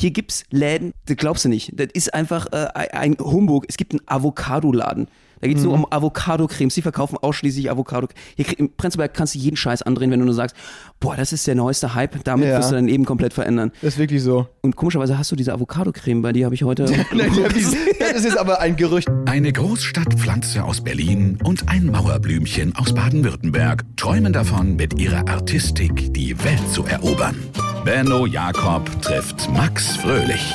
Hier gibt's Läden, das glaubst du nicht. Das ist einfach äh, ein Humbug. Es gibt einen Avocado-Laden. Da geht's nur um Avocado-Cremes. Die verkaufen ausschließlich Avocado. Hier im Prenzlberg kannst du jeden Scheiß andrehen, wenn du nur sagst, boah, das ist der neueste Hype. Damit Ja. wirst du dein Leben komplett verändern. Das ist wirklich so. Und komischerweise hast du diese Avocado-Creme, bei die habe ich heute. das ist aber ein Gerücht. Eine Großstadtpflanze aus Berlin und ein Mauerblümchen aus Baden-Württemberg träumen davon, mit ihrer Artistik die Welt zu erobern. Benno Jakob trifft Max Fröhlich.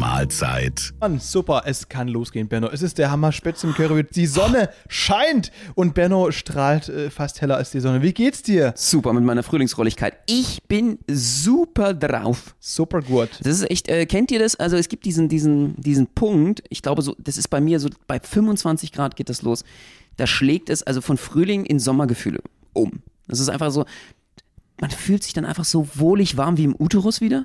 Mahlzeit. Mann, super, es kann losgehen, Benno. Es ist der Hammer Spätzle im Curry. Die Sonne scheint und Benno strahlt äh, fast heller als die Sonne. Wie geht's dir? Super mit meiner Frühlingsrolligkeit. Ich bin super drauf. Super gut. Das ist echt, äh, kennt ihr das? Also es gibt diesen, diesen, diesen Punkt, ich glaube so, das ist bei mir so, bei 25 Grad geht das los. Da schlägt es also von Frühling in Sommergefühle um. Das ist einfach so, man fühlt sich dann einfach so wohlig warm wie im Uterus wieder.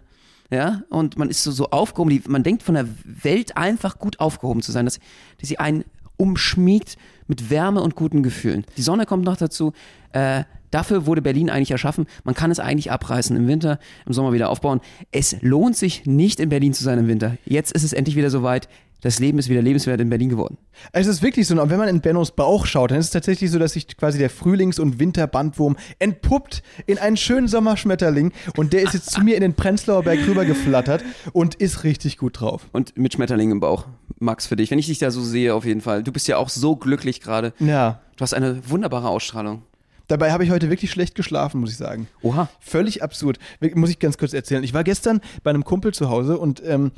Ja, und man ist so, so aufgehoben, die, man denkt von der Welt einfach gut aufgehoben zu sein, dass, dass sie einen umschmiegt mit Wärme und guten Gefühlen. Die Sonne kommt noch dazu. Äh, dafür wurde Berlin eigentlich erschaffen. Man kann es eigentlich abreißen im Winter, im Sommer wieder aufbauen. Es lohnt sich nicht in Berlin zu sein im Winter. Jetzt ist es endlich wieder soweit. Das Leben ist wieder lebenswert in Berlin geworden. Es ist wirklich so, und wenn man in Bennos Bauch schaut, dann ist es tatsächlich so, dass sich quasi der Frühlings- und Winterbandwurm entpuppt in einen schönen Sommerschmetterling und der ist jetzt zu mir in den Prenzlauer Berg rübergeflattert und ist richtig gut drauf. Und mit Schmetterling im Bauch. Max, für dich. Wenn ich dich da so sehe, auf jeden Fall. Du bist ja auch so glücklich gerade. Ja. Du hast eine wunderbare Ausstrahlung. Dabei habe ich heute wirklich schlecht geschlafen, muss ich sagen. Oha. Völlig absurd. Muss ich ganz kurz erzählen. Ich war gestern bei einem Kumpel zu Hause und ähm,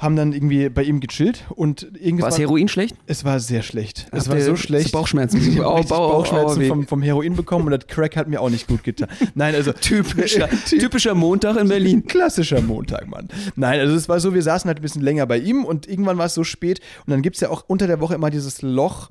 haben dann irgendwie bei ihm gechillt und irgendwas. War es Heroin schlecht? Es war sehr schlecht. Es Habt war so schlecht. Bauchschmerzen? Ich habe Bau- Bauchschmerzen Auerweh. vom, vom Heroin bekommen und das Crack hat mir auch nicht gut getan. Nein, also Typischer, typischer Montag in Berlin. klassischer Montag, Mann. Nein, also es war so, wir saßen halt ein bisschen länger bei ihm und irgendwann war es so spät und dann gibt es ja auch unter der Woche immer dieses Loch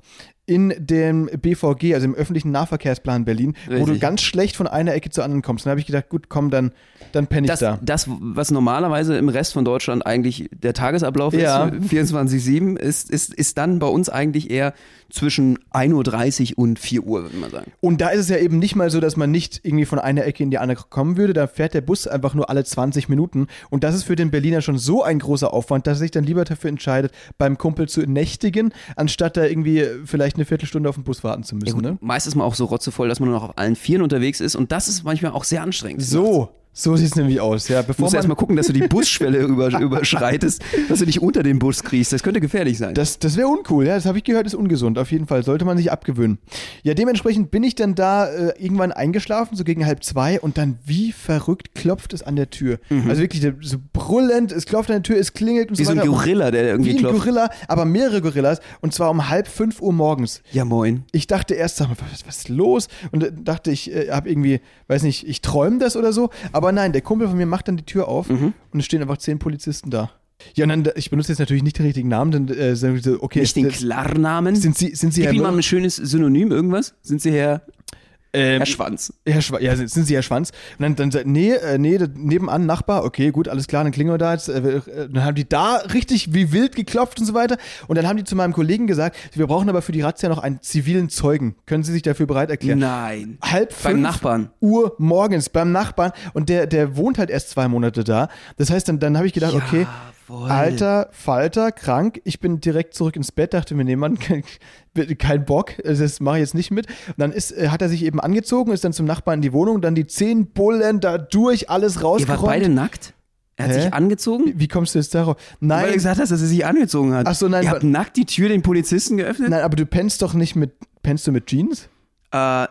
in dem BVG, also im öffentlichen Nahverkehrsplan Berlin, wo du Richtig. ganz schlecht von einer Ecke zur anderen kommst. Dann habe ich gedacht, gut, komm, dann, dann penne ich Das, da. das, was normalerweise im Rest von Deutschland eigentlich der Tagesablauf Ja. ist, 24-7, ist, ist, ist dann bei uns eigentlich eher zwischen 1.30 Uhr und 4 Uhr, würde man sagen. Und da ist es ja eben nicht mal so, dass man nicht irgendwie von einer Ecke in die andere kommen würde. Da fährt der Bus einfach nur alle 20 Minuten. Und das ist für den Berliner schon so ein großer Aufwand, dass er sich dann lieber dafür entscheidet, beim Kumpel zu nächtigen, anstatt da irgendwie vielleicht eine Viertelstunde auf den Bus warten zu Ja, müssen. gut, ne? Meist ist man auch so rotzevoll, dass man nur noch auf allen Vieren unterwegs ist und das ist manchmal auch sehr anstrengend. So, so sieht es nämlich aus. Ja, Du bevor musst man, erst mal gucken, dass du die Busschwelle über, überschreitest, dass du dich unter den Bus kriegst. Das könnte gefährlich sein. das das wäre uncool, ja, das habe ich gehört, ist ungesund. Auf jeden Fall sollte man sich abgewöhnen. Ja, dementsprechend bin ich dann da äh, irgendwann eingeschlafen, so gegen halb zwei, und dann wie verrückt klopft es an der Tür. Also wirklich so brüllend, es klopft an der Tür, es klingelt und Wie so so ein weiter. Gorilla, der irgendwie Wie ein klopft. Gorilla, aber mehrere Gorillas, und zwar um halb fünf Uhr morgens. Ja, moin. Ich dachte erst, sag mal, was, was ist los? Und dachte, ich äh, habe irgendwie, weiß nicht, ich träume das oder so. Aber nein, der Kumpel von mir macht dann die Tür auf Mhm. und es stehen einfach zehn Polizisten da. Ja, und dann, ich benutze jetzt natürlich nicht den richtigen Namen, dann äh, okay, Nicht den Klarnamen. sind Sie, sind Sie Gib Herr ihm mal ein schönes Synonym, irgendwas. Sind Sie Herr, Ähm, Herr Schwanz? Herr Schwa ja, sind Sie Herr Schwanz? Und dann, dann sagt, nee, äh, nee, nebenan Nachbar, okay, gut, alles klar, dann klingeln wir da jetzt. Äh, äh, dann haben die da richtig wie wild geklopft und so weiter. Und dann haben die zu meinem Kollegen gesagt, wir brauchen aber für die Razzia noch einen zivilen Zeugen. Können Sie sich dafür bereit erklären? Nein. halb Beim fünf Nachbarn. Uhr morgens beim Nachbarn und der, der wohnt halt erst zwei Monate da. Das heißt, dann, dann habe ich gedacht, okay, Jawohl. alter Falter, krank, ich bin direkt zurück ins Bett, dachte mir, nee, Mann, kein, kein Bock, das mache ich jetzt nicht mit. Und dann ist, äh, hat er sich eben angezogen, ist dann zum Nachbarn in die Wohnung, dann die zehn Bullen da durch, alles Ihr rausgeräumt. wart beide nackt? Er hat Hä? sich angezogen? wie, wie kommst du jetzt darauf? Weil du Nein, gesagt hast, dass er sich angezogen hat. Ach so, nein, Ihr habt nackt die Tür den Polizisten geöffnet? nein, aber du pennst doch nicht mit, pennst du mit Jeans? Äh,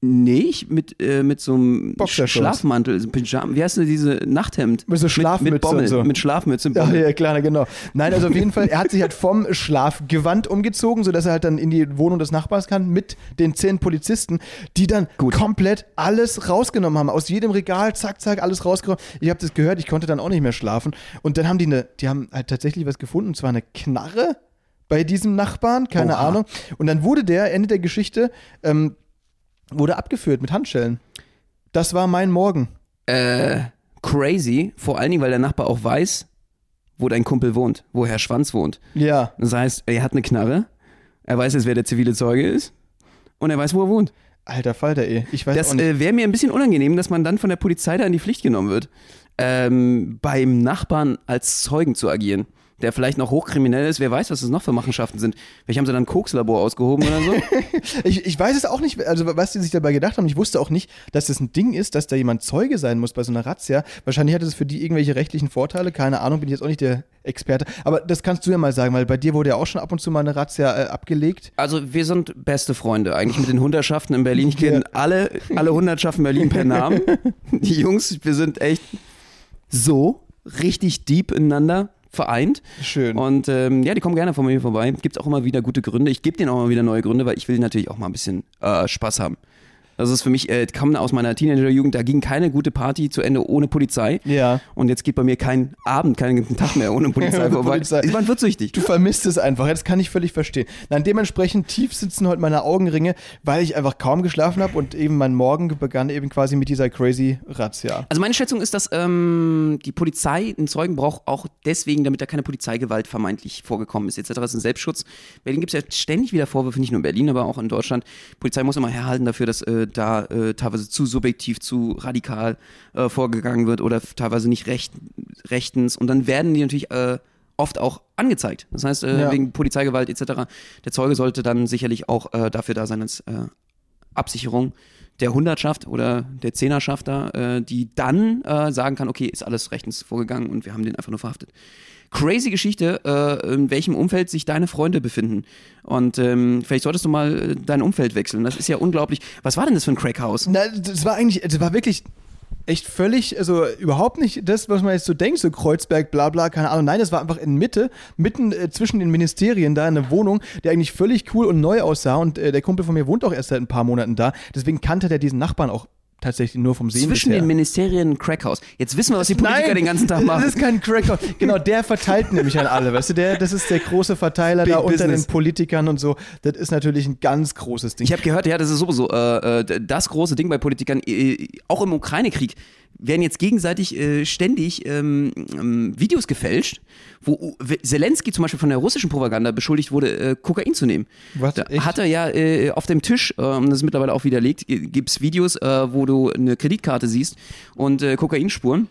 nee, ich mit, äh, mit so einem. Schlafmantel, so Pyjama, wie heißt denn diese Nachthemd? Mit so Schlafmütze mit, Bommel, und so. Mit Schlafmütze Ja, Bommel. ja, klar, genau. Nein, also auf jeden Fall, er hat sich halt vom Schlafgewand umgezogen, sodass er halt dann in die Wohnung des Nachbars kann mit den zehn Polizisten, die dann Gut. komplett alles rausgenommen haben. Aus jedem Regal, zack, zack, alles rausgenommen. Ich habe das gehört, ich konnte dann auch nicht mehr schlafen. Und dann haben die eine, die haben halt tatsächlich was gefunden, und zwar eine Knarre bei diesem Nachbarn, keine Oha. Ahnung. Und dann wurde der, Ende der Geschichte, ähm, wurde abgeführt mit Handschellen. Das war mein Morgen. Äh, crazy, vor allen Dingen, weil der Nachbar auch weiß, wo dein Kumpel wohnt, wo Herr Schwanz wohnt. Ja. Das heißt, er hat eine Knarre, er weiß jetzt, wer der zivile Zeuge ist und er weiß, wo er wohnt. Alter Falter, ey. Ich weiß Das äh, wäre mir ein bisschen unangenehm, dass man dann von der Polizei da in die Pflicht genommen wird, ähm, beim Nachbarn als Zeugen zu agieren. Der vielleicht noch hochkriminell ist, wer weiß, was das noch für Machenschaften sind. Vielleicht haben sie dann ein Kokslabor ausgehoben oder so. Ich, ich weiß es auch nicht, also was die sich dabei gedacht haben. Ich wusste auch nicht, dass das ein Ding ist, dass da jemand Zeuge sein muss bei so einer Razzia. Wahrscheinlich hat es für die irgendwelche rechtlichen Vorteile. Keine Ahnung, bin ich jetzt auch nicht der Experte. Aber das kannst du ja mal sagen, weil bei dir wurde ja auch schon ab und zu mal eine Razzia äh, abgelegt. Also wir sind beste Freunde eigentlich mit den Hundertschaften in Berlin. Ich kenne Ja. alle, alle Hundertschaften Berlin per Namen. Die Jungs, wir sind echt so richtig deep ineinander vereint. Schön. Und ähm, ja, die kommen gerne von mir vorbei. Gibt auch immer wieder gute Gründe. Ich gebe denen auch immer wieder neue Gründe, weil ich will natürlich auch mal ein bisschen äh, Spaß haben. Das ist für mich, äh, kam aus meiner Teenagerjugend, da ging keine gute Party zu Ende ohne Polizei. Ja. Und jetzt geht bei mir kein Abend, keinen Tag mehr ohne Polizei vorbei. Polizei. Man wird süchtig. Du vermisst es einfach. Das kann ich völlig verstehen. Nein, dementsprechend tief sitzen heute meine Augenringe, weil ich einfach kaum geschlafen habe und eben mein Morgen begann eben quasi mit dieser crazy Razzia. Also meine Schätzung ist, dass ähm, die Polizei einen Zeugen braucht, auch deswegen, damit da keine Polizeigewalt vermeintlich vorgekommen ist, etc. Das ist ein Selbstschutz. In Berlin gibt es ja ständig wieder Vorwürfe, nicht nur in Berlin, aber auch in Deutschland. Die Polizei muss immer herhalten dafür, dass äh, da äh, teilweise zu subjektiv, zu radikal äh, vorgegangen wird oder teilweise nicht recht, rechtens. Und dann werden die natürlich äh, oft auch angezeigt. Das heißt, äh, Ja. wegen Polizeigewalt etc. Der Zeuge sollte dann sicherlich auch äh, dafür da sein als äh, Absicherung der Hundertschaft oder der Zehnerschaft da, äh, die dann äh, sagen kann, okay, ist alles rechtens vorgegangen und wir haben den einfach nur verhaftet. Crazy Geschichte, äh, in welchem Umfeld sich deine Freunde befinden. Und ähm, vielleicht solltest du mal äh, dein Umfeld wechseln. Das ist ja unglaublich. Was war denn das für ein Crackhaus? Na, das war eigentlich, das war wirklich echt völlig, also überhaupt nicht das, was man jetzt so denkt, so Kreuzberg, bla bla, keine Ahnung. Nein, das war einfach in Mitte, mitten äh, zwischen den Ministerien da eine Wohnung, die eigentlich völlig cool und neu aussah. Und äh, der Kumpel von mir wohnt auch erst seit ein paar Monaten da. Deswegen kannte der diesen Nachbarn auch tatsächlich nur vom Sehen Zwischen bisher. den Ministerien ein Crackhaus. Jetzt wissen wir, was die Politiker den ganzen Tag machen. Das ist kein Cracker. Genau, der verteilt nämlich an alle, weißt du, der, das ist der große Verteiler Big da unter Business. den Politikern und so. Das ist natürlich ein ganz großes Ding. Ich habe gehört, ja, das ist sowieso äh, äh, das große Ding bei Politikern, äh, auch im Ukraine-Krieg, werden jetzt gegenseitig äh, ständig ähm, ähm, Videos gefälscht, wo Zelensky zum Beispiel von der russischen Propaganda beschuldigt wurde, äh, Kokain zu nehmen. Was, hat er ja äh, auf dem Tisch, ähm, das ist mittlerweile auch widerlegt, gibt es Videos, äh, wo du eine Kreditkarte siehst und äh, Kokainspuren.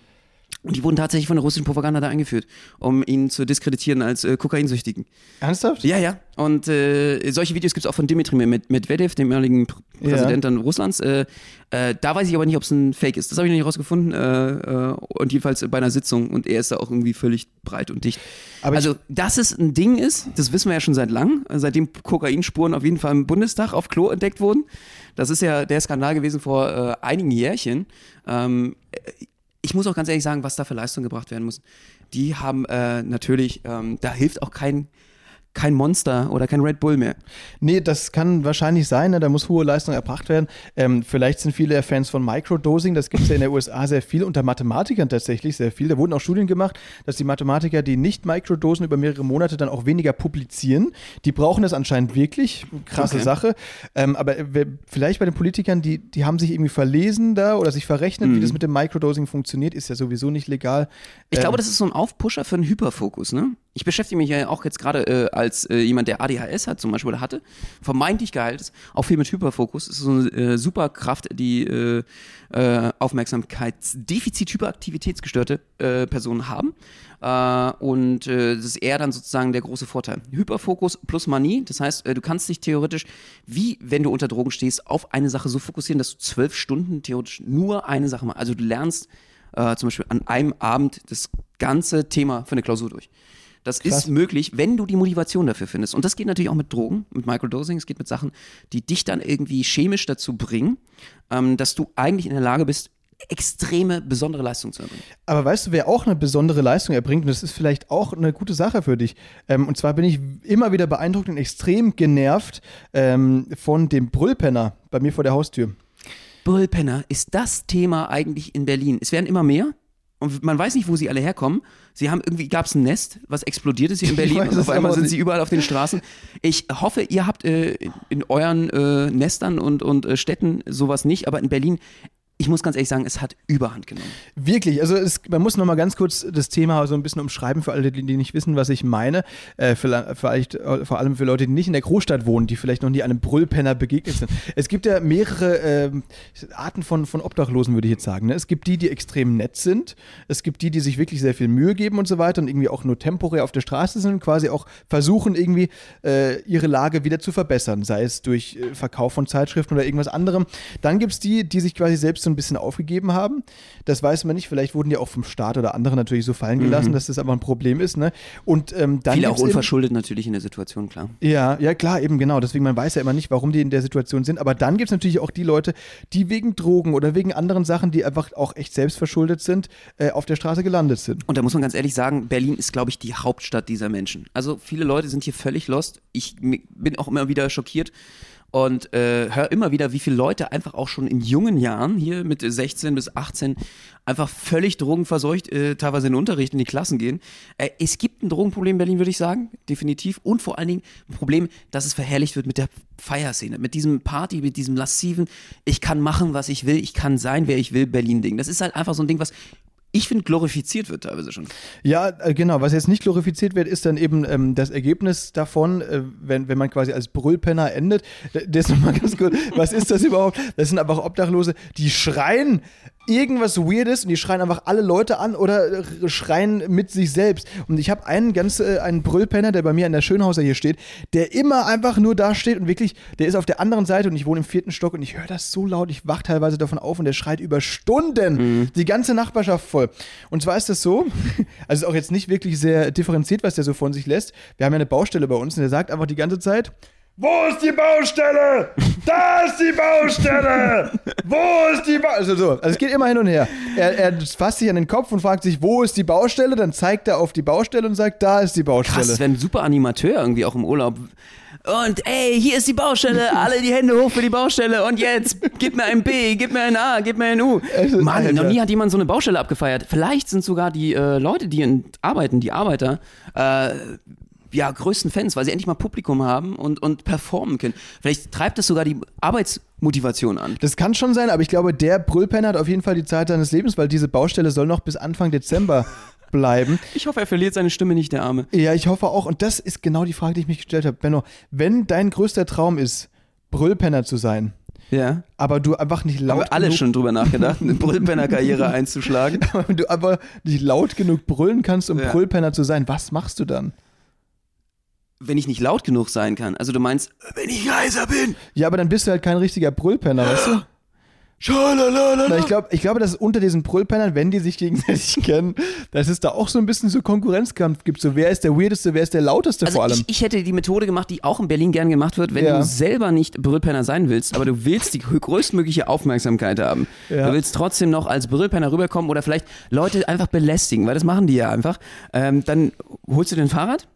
Und die wurden tatsächlich von der russischen Propaganda da eingeführt, um ihn zu diskreditieren als äh, Kokainsüchtigen. Ernsthaft? Ja, ja. Und äh, solche Videos gibt es auch von Dimitri Med- Medvedev, dem ehemaligen Pr Ja. Präsident dann Russlands. Äh, äh, da weiß ich aber nicht, ob es ein Fake ist. Das habe ich noch nicht rausgefunden. Äh, äh, und jedenfalls bei einer Sitzung. Und er ist da auch irgendwie völlig breit und dicht. Aber also, dass es ein Ding ist, das wissen wir ja schon seit lang. Seitdem Kokainspuren auf jeden Fall im Bundestag auf Klo entdeckt wurden. Das ist ja der Skandal gewesen vor einigen Jährchen. Ähm, ich muss auch ganz ehrlich sagen, was da für Leistung gebracht werden muss. Die haben äh, natürlich, ähm, da hilft auch kein, kein Monster oder kein Red Bull mehr. Nee, das kann wahrscheinlich sein, ne? da muss hohe Leistung erbracht werden. Ähm, vielleicht sind viele Fans von Microdosing, das gibt es ja in der USA sehr viel, unter Mathematikern tatsächlich sehr viel. Da wurden auch Studien gemacht, dass die Mathematiker, die nicht Microdosen über mehrere Monate dann auch weniger publizieren. Die brauchen das anscheinend wirklich, krasse Okay. Sache. Ähm, aber äh, vielleicht bei den Politikern, die, die haben sich irgendwie verlesen da oder sich verrechnet, wie das mit dem Microdosing funktioniert, ist ja sowieso nicht legal. Mhm. Ich Ähm, glaube, das ist so ein Aufpusher für einen Hyperfokus, ne? Ich beschäftige mich ja auch jetzt gerade äh, als äh, jemand, der ADHS hat zum Beispiel oder hatte, vermeintlich geheilt ist, auch viel mit Hyperfokus. Das ist so eine äh, Superkraft, die äh, äh, Aufmerksamkeitsdefizit, hyperaktivitätsgestörte äh, Personen haben. Äh, und äh, das ist eher dann sozusagen der große Vorteil. Hyperfokus plus Manie, das heißt, äh, du kannst dich theoretisch, wie wenn du unter Drogen stehst, auf eine Sache so fokussieren, dass du zwölf Stunden theoretisch nur eine Sache machst. Also du lernst äh, zum Beispiel an einem Abend das ganze Thema für eine Klausur durch. Das Krass. ist möglich, wenn du die Motivation dafür findest. Und das geht natürlich auch mit Drogen, mit Microdosing. Es geht mit Sachen, die dich dann irgendwie chemisch dazu bringen, ähm, dass du eigentlich in der Lage bist, extreme, besondere Leistung zu erbringen. Aber weißt du, wer auch eine besondere Leistung erbringt, und das ist vielleicht auch eine gute Sache für dich. Ähm, und zwar bin ich immer wieder beeindruckt und extrem genervt ähm, von dem Brüllpenner bei mir vor der Haustür. Bullpenner ist das Thema eigentlich in Berlin. Es werden immer mehr. Und man weiß nicht, wo sie alle herkommen. Sie haben irgendwie, gab es ein Nest, was explodiert ist hier in Berlin und auf einmal sind nicht. sie überall auf den Straßen. Ich hoffe, ihr habt äh, in, in euren äh, Nestern und, und äh, Städten sowas nicht, aber in Berlin ich muss ganz ehrlich sagen, es hat Überhand genommen. Wirklich, also es, man muss noch mal ganz kurz das Thema so ein bisschen umschreiben für alle, die, die nicht wissen, was ich meine. Äh, vielleicht, äh, vor allem für Leute, die nicht in der Großstadt wohnen, die vielleicht noch nie einem Brüllpenner begegnet sind. Es gibt ja mehrere äh, Arten von, von Obdachlosen, würde ich jetzt sagen. Ne? Es gibt die, die extrem nett sind. Es gibt die, die sich wirklich sehr viel Mühe geben und so weiter und irgendwie auch nur temporär auf der Straße sind und quasi auch versuchen, irgendwie äh, ihre Lage wieder zu verbessern, sei es durch äh, Verkauf von Zeitschriften oder irgendwas anderem. Dann gibt es die, die sich quasi selbst so ein bisschen aufgegeben haben. Das weiß man nicht. Vielleicht wurden die auch vom Staat oder anderen natürlich so fallen gelassen, mhm. dass das aber ein Problem ist. Ne? Und ähm, dann viele auch unverschuldet eben, natürlich in der Situation, klar. Ja, ja klar, eben genau. Deswegen man weiß ja immer nicht, warum die in der Situation sind. Aber dann gibt es natürlich auch die Leute, die wegen Drogen oder wegen anderen Sachen, die einfach auch echt selbstverschuldet sind, äh, auf der Straße gelandet sind. Und da muss man ganz ehrlich sagen, Berlin ist, glaube ich, die Hauptstadt dieser Menschen. Also viele Leute sind hier völlig lost. Ich bin auch immer wieder schockiert und äh, höre immer wieder, wie viele Leute einfach auch schon in jungen Jahren, hier mit 16 bis 18, einfach völlig drogenverseucht, äh, teilweise in den Unterricht in die Klassen gehen. Äh, es gibt ein Drogenproblem in Berlin, würde ich sagen, definitiv. Und vor allen Dingen ein Problem, dass es verherrlicht wird mit der Feierszene, mit diesem Party, mit diesem lassiven, ich kann machen, was ich will, ich kann sein, wer ich will, Berlin-Ding. Das ist halt einfach so ein Ding, was ich finde, glorifiziert wird teilweise schon. Ja, äh, genau. Was jetzt nicht glorifiziert wird, ist dann eben ähm, das Ergebnis davon, äh, wenn, wenn man quasi als Brüllpenner endet. Das ist nochmal ganz gut. Was ist das überhaupt? Das sind einfach Obdachlose, die schreien irgendwas Weirdes und die schreien einfach alle Leute an oder schreien mit sich selbst. Und ich habe einen ganz, äh, einen Brüllpenner, der bei mir an der Schönhauser hier steht, der immer einfach nur da steht und wirklich, der ist auf der anderen Seite und ich wohne im vierten Stock und ich höre das so laut, ich wach teilweise davon auf und der schreit über Stunden mhm. die ganze Nachbarschaft voll. Und zwar ist das so, also ist auch jetzt nicht wirklich sehr differenziert, was der so von sich lässt. Wir haben ja eine Baustelle bei uns und der sagt einfach die ganze Zeit, wo ist die Baustelle? Da ist die Baustelle! Wo ist die Baustelle? Also, so. also es geht immer hin und her. Er, er, fasst sich an den Kopf und fragt sich, wo ist die Baustelle? Dann zeigt er auf die Baustelle und sagt, da ist die Baustelle. Krass, das wäre ein super Animateur irgendwie auch im Urlaub. Und ey, hier ist die Baustelle, alle die Hände hoch für die Baustelle und jetzt gib mir ein B, gib mir ein A, gib mir ein U. Mann, noch nie hat jemand so eine Baustelle abgefeiert. Vielleicht sind sogar die äh, Leute, die in, arbeiten, die Arbeiter, äh, ja, größten Fans, weil sie endlich mal Publikum haben und, und performen können. Vielleicht treibt das sogar die Arbeitsmotivation an. Das kann schon sein, aber ich glaube, der Brüllpenner hat auf jeden Fall die Zeit seines Lebens, weil diese Baustelle soll noch bis Anfang Dezember bleiben. Ich hoffe, er verliert seine Stimme nicht, der Arme. Ja, ich hoffe auch. Und das ist genau die Frage, die ich mich gestellt habe. Benno, wenn dein größter Traum ist, Brüllpenner zu sein, ja. Aber du einfach nicht laut. Haben alle schon drüber nachgedacht, eine Brüllpenner-Karriere einzuschlagen. Aber wenn du aber nicht laut genug brüllen kannst, um ja. Brüllpenner zu sein, was machst du dann? Wenn ich nicht laut genug sein kann. Also du meinst, wenn ich leiser bin. Ja, aber dann bist du halt kein richtiger Brüllpenner, weißt du? Schalalala. ich, glaub, ich glaube, dass unter diesen Brüllpennern, wenn die sich gegenseitig kennen, dass es da auch so ein bisschen so Konkurrenzkampf gibt. So, wer ist der weirdeste, wer ist der lauteste also vor allem? Ich, ich, hätte die Methode gemacht, die auch in Berlin gern gemacht wird, wenn ja. du selber nicht Brüllpenner sein willst, aber du willst die größtmögliche Aufmerksamkeit haben. Ja. Du willst trotzdem noch als Brüllpenner rüberkommen oder vielleicht Leute einfach belästigen, weil das machen die ja einfach. Ähm, dann holst du den Fahrrad,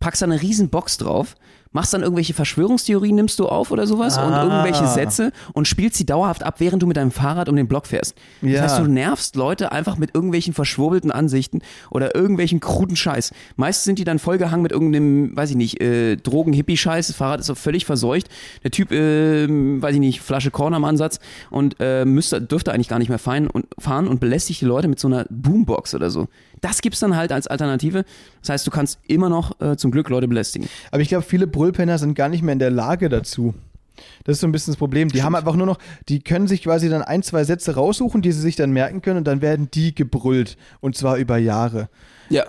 packst da eine riesen Box drauf, machst dann irgendwelche Verschwörungstheorien, nimmst du auf oder sowas ah. und irgendwelche Sätze und spielst sie dauerhaft ab, während du mit deinem Fahrrad um den Block fährst. Das ja. heißt, du nervst Leute einfach mit irgendwelchen verschwurbelten Ansichten oder irgendwelchen kruden Scheiß. Meist sind die dann vollgehangen mit irgendeinem, weiß ich nicht, äh, Drogen-Hippie-Scheiß. Das Fahrrad ist so völlig verseucht. Der Typ, äh, weiß ich nicht, Flasche Korn am Ansatz und äh, müsste, dürfte eigentlich gar nicht mehr fahren und, fahren und belästigt die Leute mit so einer Boombox oder so. Das gibt's dann halt als Alternative. Das heißt, du kannst immer noch äh, zum Glück Leute belästigen. Aber ich glaube, viele Brüllpenner sind gar nicht mehr in der Lage dazu. Das ist so ein bisschen das Problem. Die Stimmt. haben einfach nur noch, die können sich quasi dann ein, zwei Sätze raussuchen, die sie sich dann merken können und dann werden die gebrüllt. Und zwar über Jahre. Ja.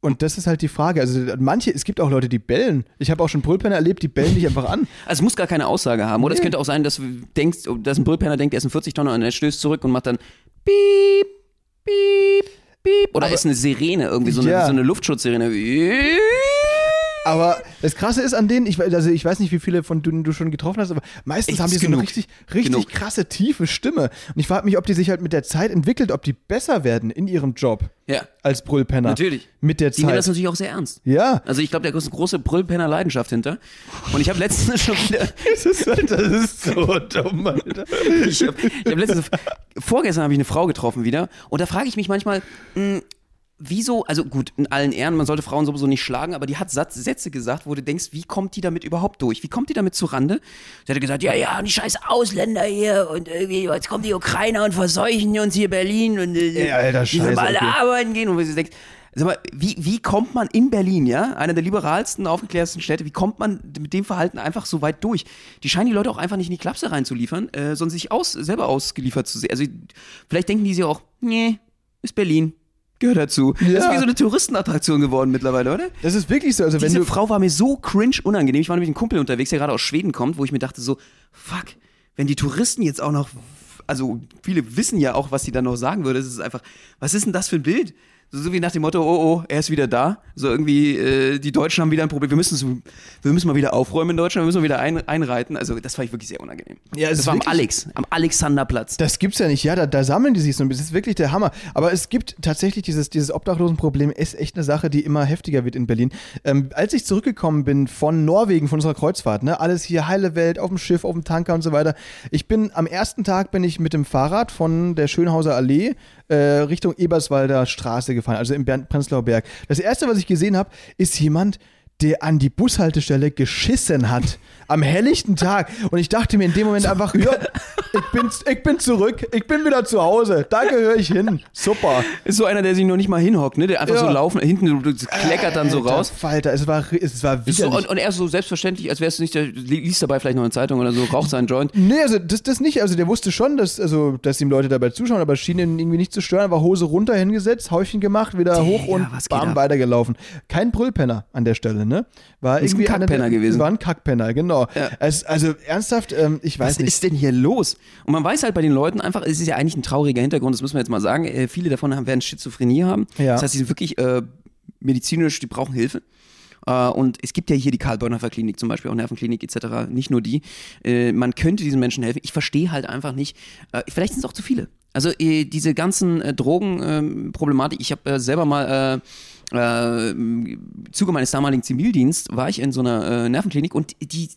Und das ist halt die Frage. Also manche, es gibt auch Leute, die bellen. Ich habe auch schon Brüllpenner erlebt, die bellen dich einfach an. Also es muss gar keine Aussage haben. Oder nee. es könnte auch sein, dass du denkst, dass ein Brüllpenner denkt, er ist ein 40 Tonner und er stößt zurück und macht dann piep, piep, piep. Oder Aber, ist eine Sirene, irgendwie so eine, ja. so eine Luftschutzsirene. Aber das Krasse ist an denen, ich, also ich weiß nicht, wie viele von denen du schon getroffen hast, aber meistens Echt, haben die so eine richtig, richtig krasse, tiefe Stimme. Und ich frage mich, ob die sich halt mit der Zeit entwickelt, ob die besser werden in ihrem Job. Ja. Als Brüllpenner. Natürlich. Mit der Zeit. Die nehmen das natürlich auch sehr ernst. Ja. Also ich glaube, da ist eine große Brüllpenner-Leidenschaft hinter. Und ich habe letztens schon wieder. das, ist, das ist so dumm, Alter. Ich habe hab letztens, vorgestern habe ich eine Frau getroffen wieder. Und da frage ich mich manchmal, mh, hm, wieso, also gut, in allen Ehren, man sollte Frauen sowieso nicht schlagen, aber die hat Satz, Sätze gesagt, wo du denkst, wie kommt die damit überhaupt durch? Wie kommt die damit zurande? Sie hatte gesagt, ja, ja, die scheiß Ausländer hier und irgendwie, jetzt kommen die Ukrainer und verseuchen uns hier Berlin und äh, Ja, Alter, die sollen alle okay. arbeiten gehen. Und wo sie denkt, sag mal, wie, wie kommt man in Berlin, ja, einer der liberalsten, aufgeklärtesten Städte, wie kommt man mit dem Verhalten einfach so weit durch? Die scheinen die Leute auch einfach nicht in die Klapse reinzuliefern, äh, sondern sich aus, selber ausgeliefert zu sehen. Also vielleicht denken die sich auch, nee, ist Berlin. Gehört dazu. Das ist Ja. wie so eine Touristenattraktion geworden mittlerweile, oder? Das ist wirklich so. Also Diese Frau war mir so cringe unangenehm. Ich war nämlich mit einem Kumpel unterwegs, der gerade aus Schweden kommt, wo ich mir dachte so, fuck, wenn die Touristen jetzt auch noch, also viele wissen ja auch, was sie dann noch sagen würde. Es ist einfach, was ist denn das für ein Bild? So, so wie nach dem Motto, oh, oh, er ist wieder da. So irgendwie, äh, die Deutschen haben wieder ein Problem. Wir müssen, so, wir müssen mal wieder aufräumen in Deutschland, wir müssen mal wieder ein, einreiten. Also das fand ich wirklich sehr unangenehm. Ja, es das war am wirklich- Alex, am Alexanderplatz. Das gibt's ja nicht, ja, da, da sammeln die sich so ein bisschen. Das ist wirklich der Hammer. Aber es gibt tatsächlich dieses, dieses Obdachlosenproblem, ist echt eine Sache, die immer heftiger wird in Berlin. Ähm, als ich zurückgekommen bin von Norwegen, von unserer Kreuzfahrt, ne, alles hier heile Welt, auf dem Schiff, auf dem Tanker und so weiter. Ich bin, am ersten Tag bin ich mit dem Fahrrad von der Schönhauser Allee äh, Richtung Eberswalder Straße gefahren, also im Prenzlauer Berg. Das erste, was ich gesehen habe, ist jemand, der an die Bushaltestelle geschissen hat. Am helllichten Tag. Und ich dachte mir in dem Moment einfach, ja, ich bin, ich bin zurück, ich bin wieder zu Hause, da gehöre ich hin. Super. Ist so einer, der sich noch nicht mal hinhockt, ne? Der einfach Ja. so laufen, hinten kleckert dann so Alter raus. Falter, es war, es war Ist so, widerlich. und, und er so selbstverständlich, als wärst du nicht, der liest dabei vielleicht noch eine Zeitung oder so, raucht seinen Joint. Nee, also das, das nicht. Also der wusste schon, dass, also, dass ihm Leute dabei zuschauen, aber es schien ihn irgendwie nicht zu stören. War Hose runter hingesetzt, Häufchen gemacht, wieder hoch und was bam, weitergelaufen. Kein Brüllpenner an der Stelle, ne? War Ist ein irgendwie einer der- Kackpenner gewesen. War ein Kackpenner, genau. Ja. Es, also ernsthaft, ähm, ich weiß Was nicht. ist denn hier los? Und man weiß halt bei den Leuten einfach, es ist ja eigentlich ein trauriger Hintergrund, das müssen wir jetzt mal sagen. Äh, viele davon haben, werden Schizophrenie haben. Ja. Das heißt, sie sind wirklich äh, medizinisch, die brauchen Hilfe. Äh, und es gibt ja hier die Karl-Bonhoeffer Klinik zum Beispiel, auch Nervenklinik etc., nicht nur die. Äh, man könnte diesen Menschen helfen. Ich verstehe halt einfach nicht, äh, vielleicht sind es auch zu viele. Also diese ganzen äh, Drogenproblematik, ich habe selber mal äh, im Zuge meines damaligen Zivildienst war ich in so einer Nervenklinik und die,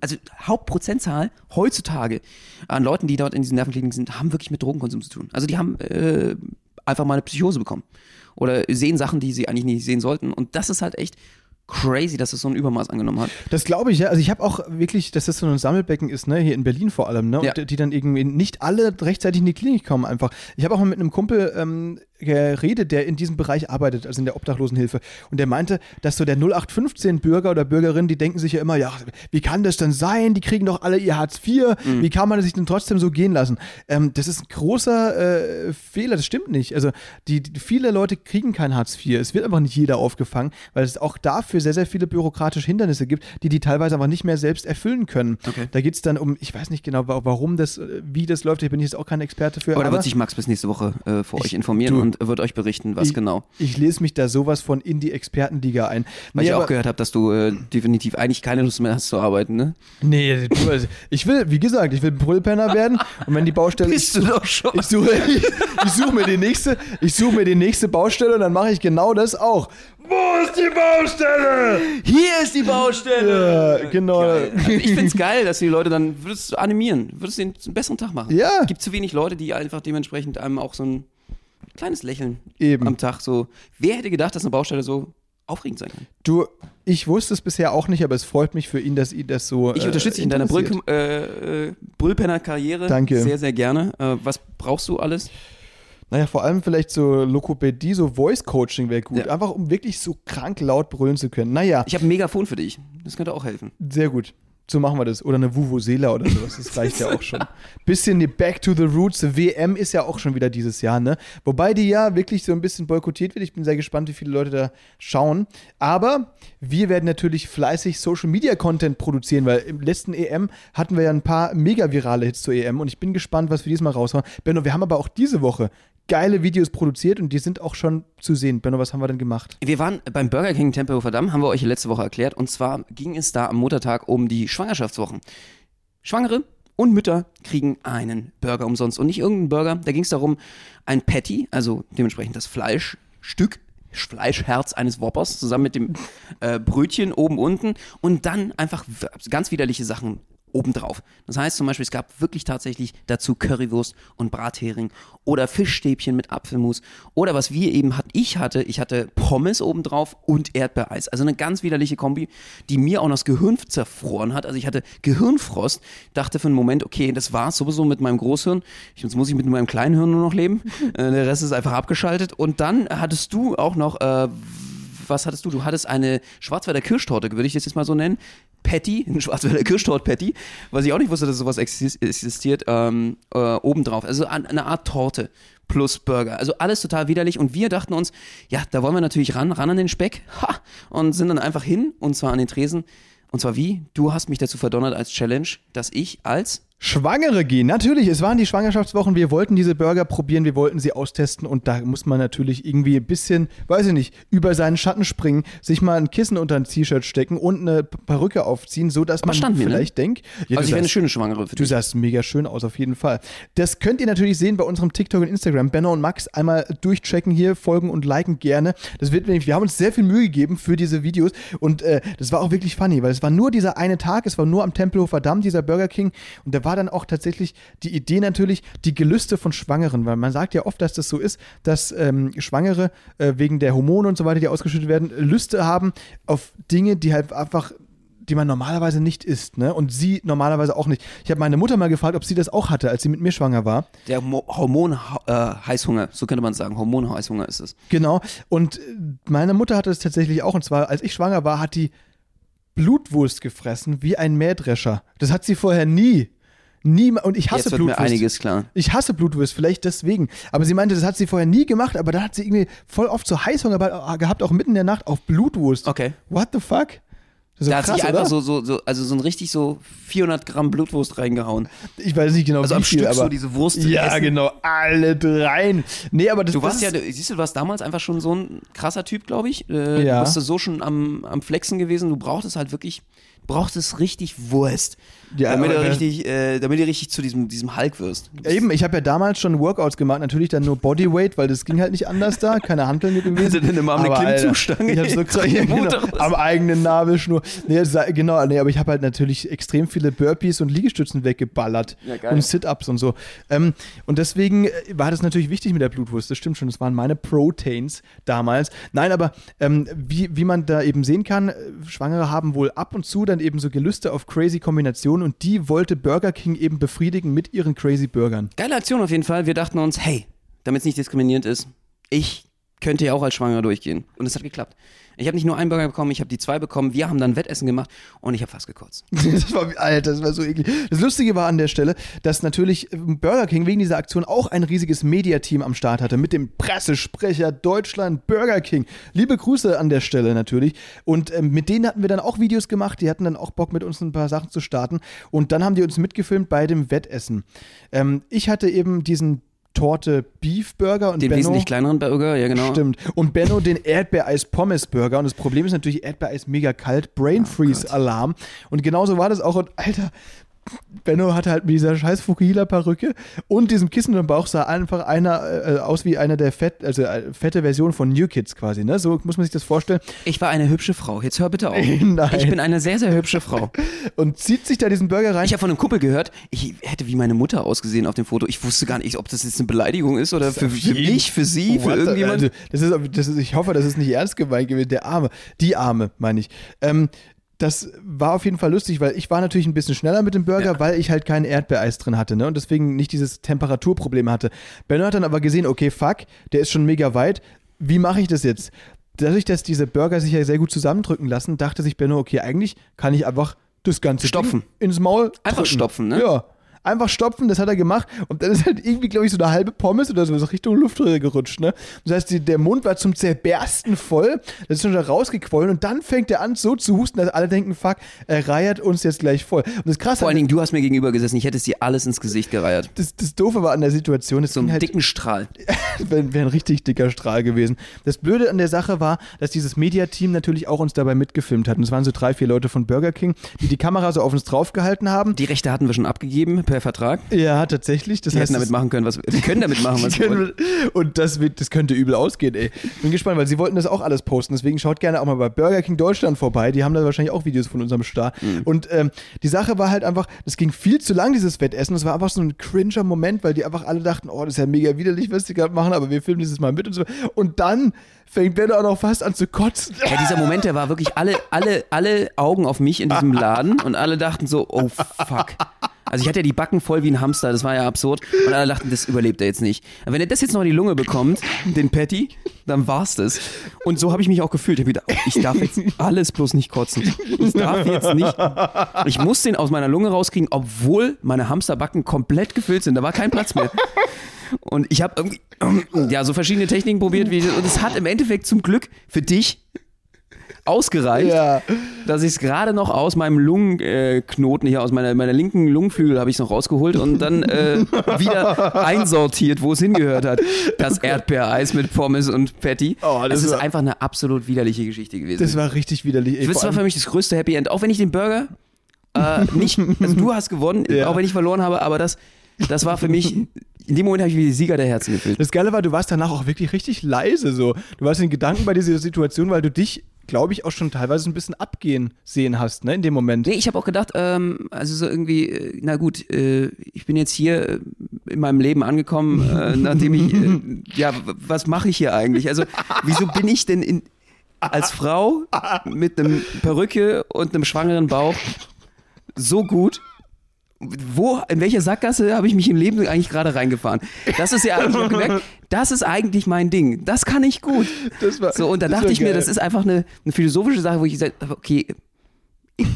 also Hauptprozentzahl heutzutage an Leuten, die dort in diesen Nervenkliniken sind, haben wirklich mit Drogenkonsum zu tun. Also die haben äh, einfach mal eine Psychose bekommen oder sehen Sachen, die sie eigentlich nicht sehen sollten. Und das ist halt echt crazy, dass es so ein Übermaß angenommen hat. Das glaube ich, ja. Also ich habe auch wirklich, dass das so ein Sammelbecken ist, ne, hier in Berlin vor allem, ne? Und Ja. die dann irgendwie nicht alle rechtzeitig in die Klinik kommen einfach. Ich habe auch mal mit einem Kumpel ähm, geredet, der in diesem Bereich arbeitet, also in der Obdachlosenhilfe. Und der meinte, dass so der 0815-Bürger oder Bürgerin, die denken sich ja immer, ja, wie kann das denn sein? Die kriegen doch alle ihr Hartz IV. Mhm. Wie kann man sich denn trotzdem so gehen lassen? Ähm, das ist ein großer äh, Fehler, das stimmt nicht. Also die, die, viele Leute kriegen kein Hartz IV. Es wird einfach nicht jeder aufgefangen, weil es auch dafür sehr, sehr viele bürokratische Hindernisse gibt, die die teilweise einfach nicht mehr selbst erfüllen können. Okay. Da geht es dann um, ich weiß nicht genau, wa- warum das, äh, wie das läuft. Ich bin jetzt auch kein Experte für. Aber da wird sich Max bis nächste Woche äh, für euch informieren du- und wird euch berichten, was ich, genau. Ich lese mich da sowas von in die Expertenliga ein. Weil Nee, ich auch gehört habe, dass du äh, definitiv eigentlich keine Lust mehr hast zu arbeiten, ne? Nee, du, also, ich will, wie gesagt, ich will Brüllpenner werden und wenn die Baustelle. Bist du doch schon. Ich suche, ich, ich suche mir die nächste, ich suche mir die nächste Baustelle und dann mache ich genau das auch. Wo ist die Baustelle? Hier ist die Baustelle! Ja, genau. Geil. Also ich finde es geil, dass die Leute dann, würdest du animieren, würdest den einen besseren Tag machen. Ja. Gibt zu wenig Leute, die einfach dementsprechend einem auch so ein kleines Lächeln Eben. am Tag so. Wer hätte gedacht, dass eine Baustelle so aufregend sein kann? Du, ich wusste es bisher auch nicht, aber es freut mich für ihn, dass ihn das so. Ich äh, unterstütze dich in deiner Brüll, äh, äh, Brüllpenner-Karriere. Danke. Sehr, sehr gerne. Äh, was brauchst du alles? Naja, vor allem vielleicht so Lokopädie, so Voice Coaching wäre gut. Ja. Einfach um wirklich so krank laut brüllen zu können. Naja, Ich habe ein Megafon für dich. Das könnte auch helfen. sehr gut. So machen wir das. Oder eine Vuvuzela oder sowas. Das reicht ja auch schon. Bisschen die Back to the Roots. WM ist ja auch schon wieder dieses Jahr, ne? Wobei die ja wirklich so ein bisschen boykottiert wird. Ich bin sehr gespannt, wie viele Leute da schauen. Aber wir werden natürlich fleißig Social Media Content produzieren, weil im letzten EM hatten wir ja ein paar mega virale Hits zur EM und ich bin gespannt, was wir diesmal raushauen. Benno, wir haben aber auch diese Woche geile Videos produziert und die sind auch schon zu sehen. Benno, was haben wir denn gemacht? Wir waren beim Burger King Tempelhofer Damm, haben wir euch letzte Woche erklärt. Und zwar ging es da am Muttertag um die Schwangerschaftswochen. Schwangere und Mütter kriegen einen Burger umsonst. Und nicht irgendeinen Burger. Da ging es darum, ein Patty, also dementsprechend das Fleischstück, Fleischherz eines Whoppers, zusammen mit dem äh, Brötchen oben unten. Und dann einfach ganz widerliche Sachen obendrauf. Das heißt zum Beispiel, es gab wirklich tatsächlich dazu Currywurst und Brathering oder Fischstäbchen mit Apfelmus oder was wir eben hatten, ich hatte, ich hatte Pommes obendrauf und Erdbeereis. Also eine ganz widerliche Kombi, die mir auch noch das Gehirn zerfroren hat. Also ich hatte Gehirnfrost, dachte für einen Moment, okay, das war's sowieso mit meinem Großhirn. Jetzt muss ich mit meinem kleinen Hirn nur noch leben. Äh, der Rest ist einfach abgeschaltet. Und dann hattest du auch noch, äh, was hattest du? Du hattest eine Schwarzwälder Kirschtorte, würde ich das jetzt mal so nennen. Patty, ein Schwarzwälder Kirschtorte-Patty, was ich auch nicht wusste, dass sowas exis- existiert, ähm, äh, obendrauf. Also eine Art Torte plus Burger. Also alles total widerlich. Und wir dachten uns, ja, da wollen wir natürlich ran, ran an den Speck. Ha! Und sind dann einfach hin, und zwar an den Tresen. Und zwar wie? Du hast mich dazu verdonnert als Challenge, dass ich als Schwangere gehen. Natürlich, es waren die Schwangerschaftswochen. Wir wollten diese Burger probieren, wir wollten sie austesten und da muss man natürlich irgendwie ein bisschen, weiß ich nicht, über seinen Schatten springen, sich mal ein Kissen unter ein T-Shirt stecken und eine Perücke aufziehen, so dass man ne? vielleicht denkt, ja, also ich wäre eine schöne Schwangere für Du dich. sahst mega schön aus, auf jeden Fall. Das könnt ihr natürlich sehen bei unserem TikTok und Instagram. Benno und Max einmal durchchecken hier, folgen und liken gerne. Das wird nämlich, wir haben uns sehr viel Mühe gegeben für diese Videos und äh, das war auch wirklich funny, weil es war nur dieser eine Tag, es war nur am Tempelhofer Damm, dieser Burger King und da war dann auch tatsächlich die Idee natürlich, die Gelüste von Schwangeren, weil man sagt ja oft, dass das so ist, dass ähm, Schwangere äh, wegen der Hormone und so weiter, die ausgeschüttet werden, Lüste haben auf Dinge, die halt einfach die man normalerweise nicht isst, ne? Und sie normalerweise auch nicht. Ich habe meine Mutter mal gefragt, ob sie das auch hatte, als sie mit mir schwanger war. Der Hormon-Heißhunger, so könnte man sagen. Hormon-Heißhunger ist es. Genau. Und äh, meine Mutter hatte es tatsächlich auch. Und zwar, als ich schwanger war, hat die Blutwurst gefressen wie ein Mähdrescher. Das hat sie vorher nie. Nie. ma- Und ich hasse Jetzt wird Blutwurst. mir einiges klar. Ich hasse Blutwurst, vielleicht deswegen. Aber sie meinte, das hat sie vorher nie gemacht, aber da hat sie irgendwie voll oft so Heißhunger bei- gehabt, auch mitten in der Nacht auf Blutwurst. Okay. What the fuck? Das ist Da ja hat krass, sich einfach so, so, so, also so ein richtig so 400 Gramm Blutwurst reingehauen. Ich weiß nicht genau, Also wie am viel, Stück aber so diese Wurst Ja, essen. genau, alle dreien. Nee, aber das, Du das warst ja, ist, du- siehst du, du warst damals einfach schon so ein krasser Typ, glaube ich. Äh, Ja. Du bist so schon am, am Flexen gewesen. Du brauchtest halt wirklich, brauchtest richtig Wurst. Ja, damit, du richtig, äh, damit du richtig zu diesem, diesem Hulk wirst. Ja, Eben, ich habe ja damals schon Workouts gemacht, natürlich dann nur Bodyweight, weil das ging halt nicht anders da, keine Hanteln mit gewesen. Hatte denn immer eine Klimmzugstange? Ich so krass, ja, Am genau, am eigenen Nabelschnur. Nee, genau, nee, aber ich habe halt natürlich extrem viele Burpees und Liegestützen weggeballert Ja, und Sit-Ups und so. Ähm, und deswegen äh, war das natürlich wichtig mit der Blutwurst, das stimmt schon, das waren meine Proteins damals. Nein, aber ähm, wie, wie man da eben sehen kann, äh, Schwangere haben wohl ab und zu dann eben so Gelüste auf crazy Kombinationen und die wollte Burger King eben befriedigen mit ihren crazy Burgern. Geile Aktion auf jeden Fall. Wir dachten uns, hey, damit es nicht diskriminierend ist, ich könnte ja auch als Schwanger durchgehen. Und es hat geklappt. Ich habe nicht nur einen Burger bekommen, ich habe die zwei bekommen. Wir haben dann Wettessen gemacht und ich habe fast gekotzt. Das war, Alter, das war so eklig. Das Lustige war an der Stelle, dass natürlich ähm, Burger King wegen dieser Aktion auch ein riesiges Mediateam am Start hatte mit dem Pressesprecher Deutschland Burger King. Liebe Grüße an der Stelle natürlich. Und ähm, mit denen hatten wir dann auch Videos gemacht. Die hatten dann auch Bock, mit uns ein paar Sachen zu starten. Und dann haben die uns mitgefilmt bei dem Wettessen. Ähm, ich hatte eben diesen Torte Beef Burger und Den Benno, wesentlich kleineren Burger, ja genau. Stimmt. Und Benno den Erdbeereis-Pommes-Burger. Und das Problem ist natürlich, Erdbeereis mega kalt, Brain Oh Freeze-Alarm. und genauso war das auch. Und Alter, Benno hatte halt mit dieser scheiß Fukuhila-Perücke und diesem Kissen im Bauch sah einfach einer äh, aus wie einer der fett, also äh, fette Version von New Kids quasi, ne? So muss man sich das vorstellen. Ich war eine hübsche Frau. Jetzt hör bitte auf. Nein. Ich bin eine sehr, sehr hübsche Frau. Und zieht sich da diesen Burger rein. Ich habe von einem Kumpel gehört, ich hätte wie meine Mutter ausgesehen auf dem Foto. Ich wusste gar nicht, ob das jetzt eine Beleidigung ist oder für, für mich, für sie, für What irgendjemand. Also, das ist, das ist, ich hoffe, das ist nicht ernst gemeint gewesen. Der Arme. Die Arme, meine ich. Ähm, das war auf jeden Fall lustig, weil ich war natürlich ein bisschen schneller mit dem Burger, weil ich halt kein Erdbeereis drin hatte, ne? Und deswegen nicht dieses Temperaturproblem hatte. Benno hat dann aber gesehen, okay, fuck, der ist schon mega weit. Wie mache ich das jetzt? Dadurch, dass diese Burger sich ja sehr gut zusammendrücken lassen, dachte sich Benno, okay, eigentlich kann ich einfach das ganze Stopfen. Ins Maul Einfach drücken. stopfen, ne? Ja. Einfach stopfen, das hat er gemacht. Und dann ist halt irgendwie, glaube ich, so eine halbe Pommes oder so, Richtung Luftröhre gerutscht. Ne? Das heißt, die, der Mund war zum Zerbersten voll. Das ist schon wieder rausgequollen. Und dann fängt er an, so zu husten, dass alle denken, fuck, er reiert uns jetzt gleich voll. Und das Krasse, Vor allen Dingen, du hast mir gegenüber gesessen. Ich hätte es dir alles ins Gesicht gereiert. das, das Doofe war an der Situation, es So einen halt dicken Strahl. wäre wär ein richtig dicker Strahl gewesen. Das Blöde an der Sache war, dass dieses Mediateam natürlich auch uns dabei mitgefilmt hat. Und es waren so drei, vier Leute von Burger King, die die Kamera so auf uns draufgehalten haben. Die Rechte hatten wir schon abgegeben per per Vertrag. Ja, tatsächlich. Das Die heißt, hätten damit machen können, was die können damit machen, was sie wollen. und das, wird, das könnte übel ausgehen, ey. Bin gespannt, weil sie wollten das auch alles posten. Deswegen schaut gerne auch mal bei Burger King Deutschland vorbei. Die haben da wahrscheinlich auch Videos von unserem Star. Mhm. Und ähm, die Sache war halt einfach, das ging viel zu lang, dieses Wettessen. Das war einfach so ein cringer Moment, weil die einfach alle dachten, oh, das ist ja mega widerlich, was die gerade machen, aber wir filmen dieses Mal mit und so. Und dann fängt Benno auch noch fast an zu kotzen. Ja, dieser Moment, der war wirklich alle, alle, alle Augen auf mich in diesem Laden und alle dachten so, oh fuck. Also ich hatte ja die Backen voll wie ein Hamster, das war ja absurd. Und alle dachten, das überlebt er jetzt nicht. Aber wenn er das jetzt noch in die Lunge bekommt, den Patty, dann war's das. Und so habe ich mich auch gefühlt. Ich, gedacht, ich darf jetzt alles bloß nicht kotzen. Ich darf jetzt nicht. Ich muss den aus meiner Lunge rauskriegen, obwohl meine Hamsterbacken komplett gefüllt sind. Da war kein Platz mehr. Und ich habe irgendwie ja, so verschiedene Techniken probiert. Wie, und es hat im Endeffekt zum Glück für dich ausgereicht, Ja. dass ich es gerade noch aus meinem Lungenknoten hier, aus meiner, meiner linken Lungenflügel habe ich es noch rausgeholt und dann äh, wieder einsortiert, wo es hingehört hat. Das Erdbeereis mit Pommes und Patty. Oh, das das ist war- einfach eine absolut widerliche Geschichte gewesen. Das war richtig widerlich. Ey, das war für mich das größte Happy End. Auch wenn ich den Burger äh, nicht, also du hast gewonnen, Ja. auch wenn ich verloren habe, aber das, das war für mich, in dem Moment habe ich mich wie Sieger der Herzen gefühlt. Das Geile war, du warst danach auch wirklich richtig leise so. Du warst in Gedanken bei dieser Situation, weil du dich, glaube ich, auch schon teilweise ein bisschen abgehen sehen hast, ne, in dem Moment. Nee, ich habe auch gedacht, ähm, also so irgendwie, äh, na gut, äh, ich bin jetzt hier äh, in meinem Leben angekommen, äh, nachdem ich, äh, ja, was mache ich hier eigentlich? Also, wieso bin ich denn in, als Frau mit einem Perücke und einem schwangeren Bauch so gut? Wo, in welcher Sackgasse habe ich mich im Leben eigentlich gerade reingefahren? Das ist ja, ich habe gemerkt, das ist eigentlich mein Ding. Das kann ich gut. War, So, und da dachte ich mir, geil. das ist einfach eine, eine philosophische Sache, wo ich gesagt habe, okay,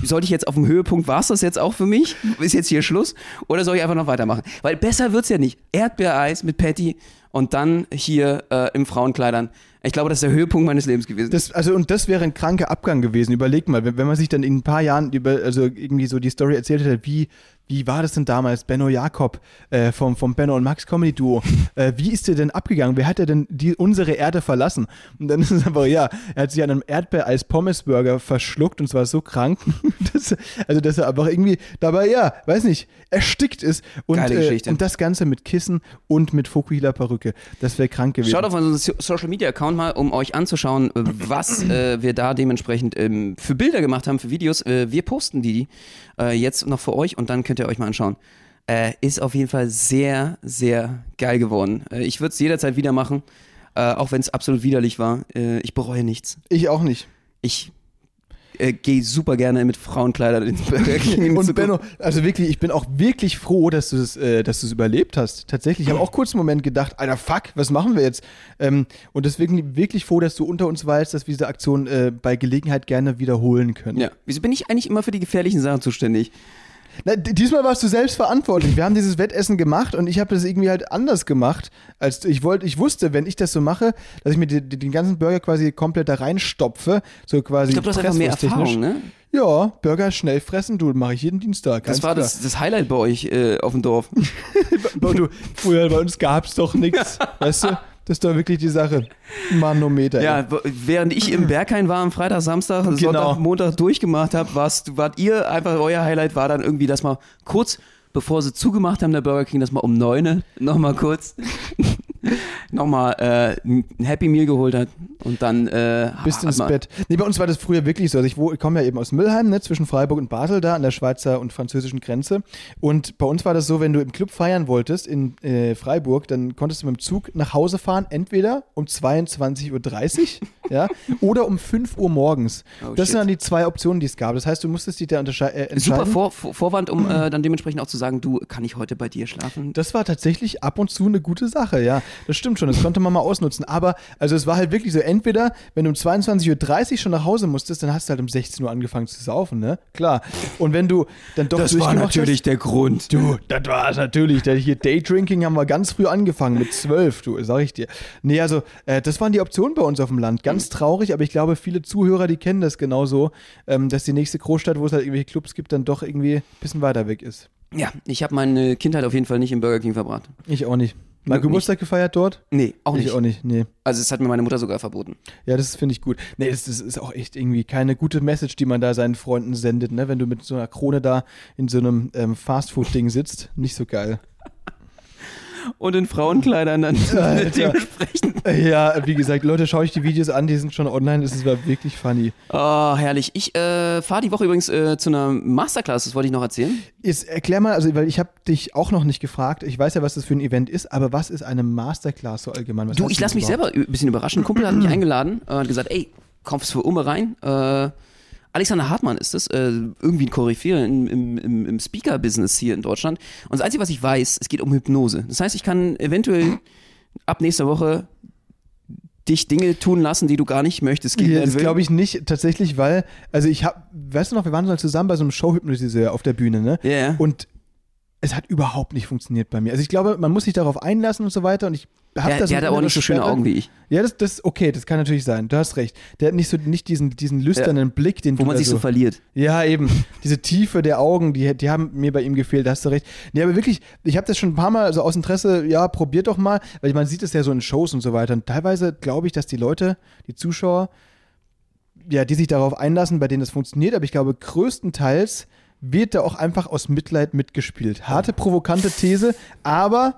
sollte ich jetzt auf dem Höhepunkt, war es das jetzt auch für mich? Ist jetzt hier Schluss? Oder soll ich einfach noch weitermachen? Weil besser wird's ja nicht. Erdbeereis mit Patty und dann hier äh, im Frauenkleidern. Ich glaube, das ist der Höhepunkt meines Lebens gewesen. Das, also, und das wäre ein kranker Abgang gewesen. Überleg mal, wenn, wenn man sich dann in ein paar Jahren über, also irgendwie so die Story erzählt hätte, wie, wie war das denn damals? Benno Jakob äh, vom, vom Benno und Max Comedy Duo. Äh, wie ist der denn abgegangen? Wer hat er denn die, unsere Erde verlassen? Und dann ist es einfach, ja, er hat sich an einem Erdbeereis Pommesburger verschluckt und zwar so krank, dass, also dass er einfach irgendwie dabei, ja, weiß nicht, erstickt ist. Und, Geile äh, Geschichte. und das Ganze mit Kissen und mit Fukuhila Perücke. Das wäre krank gewesen. Schaut auf unseren So- Social Media Account mal, um euch anzuschauen, äh, was äh, wir da dementsprechend ähm, für Bilder gemacht haben, für Videos. Äh, wir posten die äh, jetzt noch für euch und dann könnt ihr euch mal anschauen. Äh, ist auf jeden Fall sehr, sehr geil geworden. Äh, ich würde es jederzeit wieder machen, auch wenn es absolut widerlich war. Ich bereue nichts. ich auch nicht. Ich äh, gehe super gerne mit Frauenkleidern ins Burger King. Und Benno, also wirklich, ich bin auch wirklich froh, dass du es, äh, dass du es überlebt hast. Tatsächlich, ich habe auch kurz einen Moment gedacht, Alter, fuck, was machen wir jetzt? Ähm, und deswegen wirklich froh, dass du unter uns weißt, dass wir diese Aktion äh, bei Gelegenheit gerne wiederholen können. Ja. Wieso bin ich eigentlich immer für die gefährlichen Sachen zuständig? Na, diesmal warst du selbst verantwortlich. Wir haben dieses Wettessen gemacht und ich habe das irgendwie halt anders gemacht, als ich wollte. Ich wusste, wenn ich das so mache, dass ich mir die, die, den ganzen Burger quasi komplett da reinstopfe, so quasi. Ich glaube, du hast einfach mehr. Erfahrung, ne? Ja, Burger schnell fressen, du mache ich jeden Dienstag. Das war das, das Highlight bei euch äh, auf dem Dorf. Du, früher bei uns gab es doch nichts. Weißt du? Das ist doch wirklich die Sache. Manometer. Ja, w- während ich im Berghain war am Freitag, Samstag, Genau. Sonntag, Montag durchgemacht habe, warst, wart ihr einfach, euer Highlight war dann irgendwie, dass man kurz, bevor sie zugemacht haben, der Burger King, dass man um neune nochmal kurz nochmal äh, ein Happy Meal geholt hat und dann äh, Bis hat ins Bett. Nee, bei uns war das früher wirklich so. Also ich, ich komme ja eben aus Müllheim, ne, zwischen Freiburg und Basel da an der Schweizer und französischen Grenze. Und bei uns war das so, wenn du im Club feiern wolltest in äh, Freiburg, dann konntest du mit dem Zug nach Hause fahren, entweder um 22.30 Uhr ja, oder um 5 Uhr morgens. Oh, das shit. sind dann die zwei Optionen, die es gab. Das heißt, du musstest dich da äh, entscheiden. Super Vor Vor Vorwand, um äh, dann dementsprechend auch zu sagen, du, kann ich heute bei dir schlafen? Das war tatsächlich ab und zu eine gute Sache, ja. Das stimmt schon, das konnte man mal ausnutzen. Aber, also es war halt wirklich so, entweder, wenn du um 22.30 Uhr schon nach Hause musstest, dann hast du halt um 16 Uhr angefangen zu saufen, ne? Klar. Und wenn du dann doch durchgemacht hast, der Grund. Du, das war es natürlich. Da hier Daydrinking haben wir ganz früh angefangen, mit zwölf, du, sag ich dir. Nee, also, äh, das waren die Optionen bei uns auf dem Land. Ganz traurig, aber ich glaube, viele Zuhörer, die kennen das genauso, ähm, dass die nächste Großstadt, wo es halt irgendwelche Clubs gibt, dann doch irgendwie ein bisschen weiter weg ist. Ja, ich habe meine Kindheit auf jeden Fall nicht im Burger King verbracht. Ich auch nicht. Mal. Geburtstag gefeiert dort? Nee, auch nicht. Ich auch nicht, nee. Also es hat mir meine Mutter sogar verboten. Ja, das finde ich gut. Nee, das, das ist auch echt irgendwie keine gute Message, die man da seinen Freunden sendet, ne? Wenn du mit so einer Krone da in so einem ähm, Fastfood-Ding sitzt. Nicht so geil. Und in Frauenkleidern dann Alter. dementsprechend. Ja, wie gesagt, Leute, schaut euch die Videos an, die sind schon online, ist war wirklich funny. Oh, herrlich. Ich äh, fahre die Woche übrigens äh, zu einer Masterclass, das wollte ich noch erzählen. Jetzt erklär mal, also weil ich habe dich auch noch nicht gefragt, ich weiß ja, was das für ein Event ist, aber was ist eine Masterclass so allgemein? Was Du, ich lasse mich das selber ein bisschen überraschen. Ein Kumpel hat mich eingeladen äh, und gesagt, ey, kommst für Ume rein? Äh, Alexander Hartmann ist das, äh, irgendwie ein Koryphäe im, im, im, Speaker-Business hier in Deutschland. Und das Einzige, was ich weiß, es geht um Hypnose. Das heißt, ich kann eventuell ab nächster Woche dich Dinge tun lassen, die du gar nicht möchtest. gegen Ja, das glaube ich nicht tatsächlich, weil, also ich habe, weißt du noch, wir waren mal zusammen bei so einem Showhypnotiseur auf der Bühne, ne? Ja, ja. Und es hat überhaupt nicht funktioniert bei mir. Also ich glaube, man muss sich darauf einlassen und so weiter und ich habe Der, das der hat aber auch nicht so schöne Augen wie ich. Ja, das, das okay, das kann natürlich sein. Du hast recht. Der hat nicht so nicht diesen, diesen lüsternen Blick, den Wo du man sich so verliert. Ja, eben. Diese Tiefe der Augen, die, die haben mir bei ihm gefehlt, da hast du recht. Nee, aber wirklich, ich habe das schon ein paar Mal so aus Interesse, ja, probiert doch mal, weil man sieht es ja so in Shows und so weiter. Und teilweise glaube ich, dass die Leute, die Zuschauer, ja, die sich darauf einlassen, bei denen das funktioniert, aber ich glaube, größtenteils wird da auch einfach aus Mitleid mitgespielt. Harte, provokante These, aber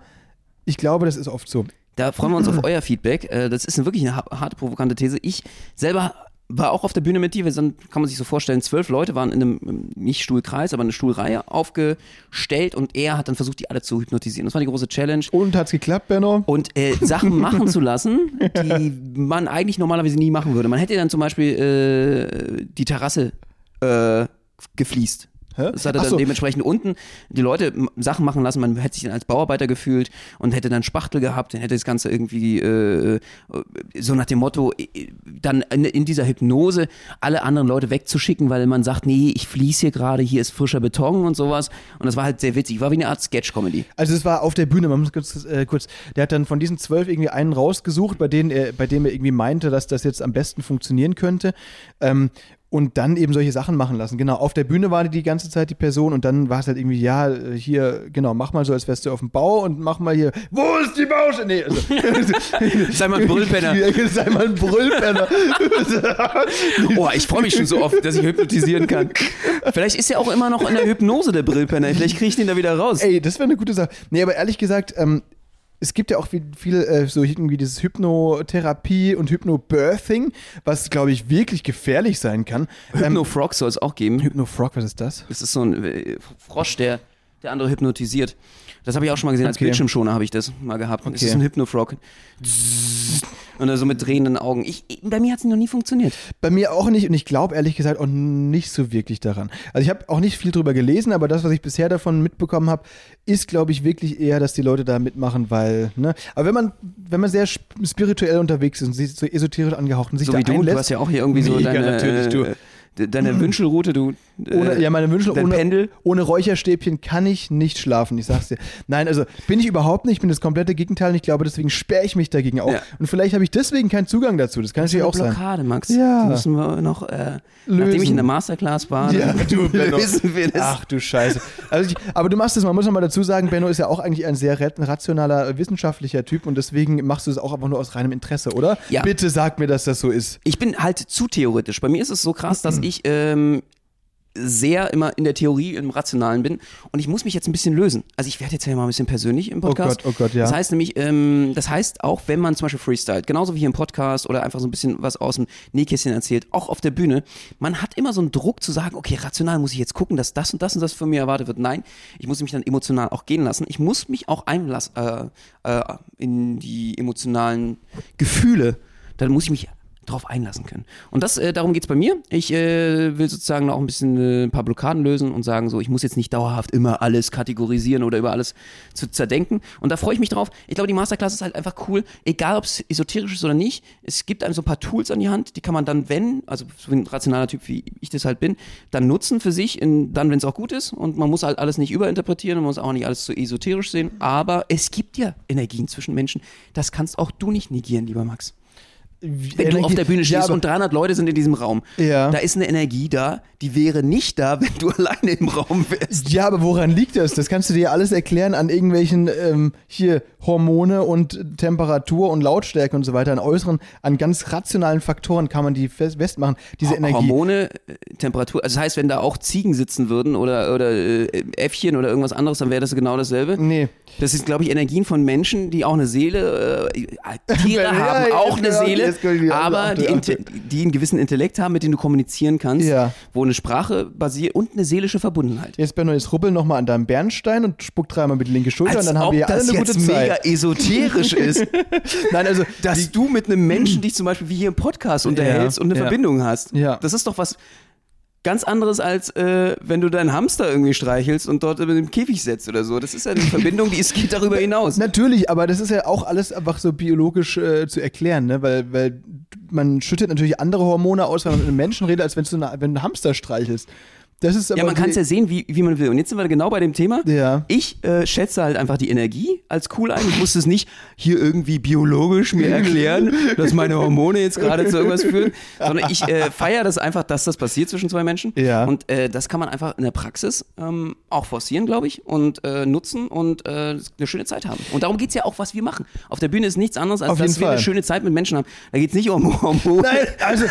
ich glaube, das ist oft so. Da freuen wir uns auf euer Feedback. Äh, Das ist wirklich eine ha- harte, provokante These. Ich selber war auch auf der Bühne mit dir. Sind, kann man sich so vorstellen, zwölf Leute waren in einem, ähm, nicht Stuhlkreis, aber eine Stuhlreihe aufgestellt und er hat dann versucht, die alle zu hypnotisieren. Das war die große Challenge. Und hat's geklappt, Benno? Und äh, Sachen machen zu lassen, die man eigentlich normalerweise nie machen würde. Man hätte dann zum Beispiel äh, die Terrasse äh, gefliest. Hä? Das hat er dann so. dementsprechend unten die Leute Sachen machen lassen. Man hätte sich dann als Bauarbeiter gefühlt und hätte dann Spachtel gehabt, dann hätte das Ganze irgendwie äh, äh, so nach dem Motto, äh, dann in, in dieser Hypnose alle anderen Leute wegzuschicken, weil man sagt, nee, ich fließe hier gerade, hier ist frischer Beton und sowas. Und das war halt sehr witzig. War wie eine Art Sketch-Comedy. Also es war auf der Bühne, man muss kurz, äh, kurz, der hat dann von diesen zwölf irgendwie einen rausgesucht, bei, denen er, bei dem er irgendwie meinte, dass das jetzt am besten funktionieren könnte. Ähm, und dann eben solche Sachen machen lassen. Genau, auf der Bühne war die die ganze Zeit die Person und dann war es halt irgendwie, ja, äh, hier, genau, mach mal so, als wärst du auf dem Bau und mach mal hier, wo ist die Baustelle? Nee, also, Sei mal ein Brüllpenner. Sei mal ein Brüllpenner. Oh, ich freue mich schon so oft, dass ich hypnotisieren kann. Vielleicht ist er auch immer noch in der Hypnose, der Brillpenner. Vielleicht kriege ich den da wieder raus. Ey, das wäre eine gute Sache. Nee, aber ehrlich gesagt, ähm, es gibt ja auch viel, äh, so irgendwie dieses Hypnotherapie und Hypnobirthing, was, glaube ich, wirklich gefährlich sein kann. Ähm, Hypno-Frog soll es auch geben. Hypnofrog, was ist das? Das ist so ein äh, Frosch, der, der andere hypnotisiert. Das habe ich auch schon mal gesehen. Als Okay. Bildschirmschoner habe ich das mal gehabt. Das Okay. ist ein Hypno-Frog. Und dann so mit drehenden Augen. Ich, bei mir hat es noch nie funktioniert. Bei mir auch nicht und ich glaube ehrlich gesagt auch nicht so wirklich daran. Also ich habe auch nicht viel drüber gelesen, aber das, was ich bisher davon mitbekommen habe, ist, glaube ich, wirklich eher, dass die Leute da mitmachen, weil, ne? Aber wenn man, wenn man sehr sp- spirituell unterwegs ist und sich so esoterisch angehaucht und sich So da wie du. einlässt, Du hast ja auch hier irgendwie so Mega, deine, natürlich, du. Äh, de- deine Wünschelroute. Du, äh, Ohne, ja, meine Wünsche, dein ohne, Pendel. ohne Räucherstäbchen kann ich nicht schlafen, ich sag's dir. Nein, also bin ich überhaupt nicht, ich bin das komplette Gegenteil und ich glaube, deswegen sperre ich mich dagegen auch. Ja. Und vielleicht habe ich deswegen keinen Zugang dazu, das kann natürlich auch sein. Blockade, Max. Ja. Das müssen wir noch, äh, Lösen. nachdem ich in der Masterclass war, Ja, du, Benno. lösen wir das. Ach du Scheiße. Also ich, aber du machst es, man muss noch mal dazu sagen, Benno ist ja auch eigentlich ein sehr rat- rationaler, äh, wissenschaftlicher Typ und deswegen machst du es auch einfach nur aus reinem Interesse, oder? Ja. Bitte sag mir, dass das so ist. Ich bin halt zu theoretisch. Bei mir ist es so krass, dass ich ähm, sehr immer in der Theorie, im Rationalen bin. Und ich muss mich jetzt ein bisschen lösen. Also ich werde jetzt ja mal ein bisschen persönlich im Podcast. Gott, oh Gott, ja. Das heißt nämlich, ähm, das heißt auch, wenn man zum Beispiel freestylt, genauso wie hier im Podcast oder einfach so ein bisschen was aus dem Nähkästchen erzählt, auch auf der Bühne, man hat immer so einen Druck zu sagen, okay, rational muss ich jetzt gucken, dass das und das und das von mir erwartet wird. Nein, ich muss mich dann emotional auch gehen lassen. Ich muss mich auch einlassen äh, äh, in die emotionalen Gefühle. Dann muss ich mich drauf einlassen können. Und das, äh, darum geht's bei mir. Ich äh, will sozusagen auch ein bisschen äh, ein paar Blockaden lösen und sagen so, ich muss jetzt nicht dauerhaft immer alles kategorisieren oder über alles zu zerdenken. Und da freue ich mich drauf. Ich glaube, die Masterclass ist halt einfach cool, egal ob es esoterisch ist oder nicht. Es gibt einem so ein paar Tools an die Hand, die kann man dann, wenn, also so ein rationaler Typ wie ich das halt bin, dann nutzen für sich, in, dann, wenn es auch gut ist. Und man muss halt alles nicht überinterpretieren und man muss auch nicht alles zu esoterisch sehen. Aber es gibt ja Energien zwischen Menschen. Das kannst auch du nicht negieren, lieber Max. Wenn du auf der Bühne stehst ja, und 300 Leute sind in diesem Raum, Ja. da ist eine Energie da, die wäre nicht da, wenn du alleine im Raum wärst. Ja, aber woran liegt das? Das kannst du dir alles erklären an irgendwelchen ähm, hier Hormone und Temperatur und Lautstärke und so weiter, an äußeren, an ganz rationalen Faktoren kann man die fest- festmachen. Diese Energie. Hormone, äh, Temperatur, also das heißt, wenn da auch Ziegen sitzen würden oder, oder äh, Äffchen oder irgendwas anderes, dann wäre das genau dasselbe. Nee. Das sind, glaube ich, Energien von Menschen, die auch eine Seele, äh, Tiere Ja, haben auch eine ja, Seele, die aber die, die einen gewissen Intellekt haben, mit dem du kommunizieren kannst, Ja. wo eine Sprache basiert und eine seelische Verbundenheit. Jetzt, Benno, jetzt rubbel nochmal an deinem Bernstein und spuck dreimal mit die linke Schulter Als und dann haben wir hier alle das eine gute mega Zeit. esoterisch ist, Nein, also dass du mit einem Menschen dich zum Beispiel wie hier im Podcast unterhältst und eine ja. Verbindung hast. Ja. Das ist doch was ganz anderes, als äh, wenn du deinen Hamster irgendwie streichelst und dort in den Käfig setzt oder so. Das ist ja eine Verbindung, die ist, geht darüber hinaus. Natürlich, aber das ist ja auch alles einfach so biologisch äh, zu erklären, ne? weil, weil man schüttet natürlich andere Hormone aus, wenn man mit einem Menschen redet, als wenn du, eine, wenn du einen Hamster streichelst. Das ist Ja, man kann es ja sehen, wie, wie man will. Und jetzt sind wir genau bei dem Thema. Ja. Ich äh, schätze halt einfach die Energie als cool ein. Ich muss es nicht hier irgendwie biologisch mir erklären, dass meine Hormone jetzt gerade zu irgendwas führen, sondern ich äh, feiere das einfach, dass das passiert zwischen zwei Menschen. Ja. Und äh, das kann man einfach in der Praxis ähm, auch forcieren, glaube ich, und äh, nutzen und äh, eine schöne Zeit haben. Und darum geht es ja auch, was wir machen. Auf der Bühne ist nichts anderes, als dass wir eine Fall. schöne Zeit mit Menschen haben. Da geht es nicht um Hormone. Nein, also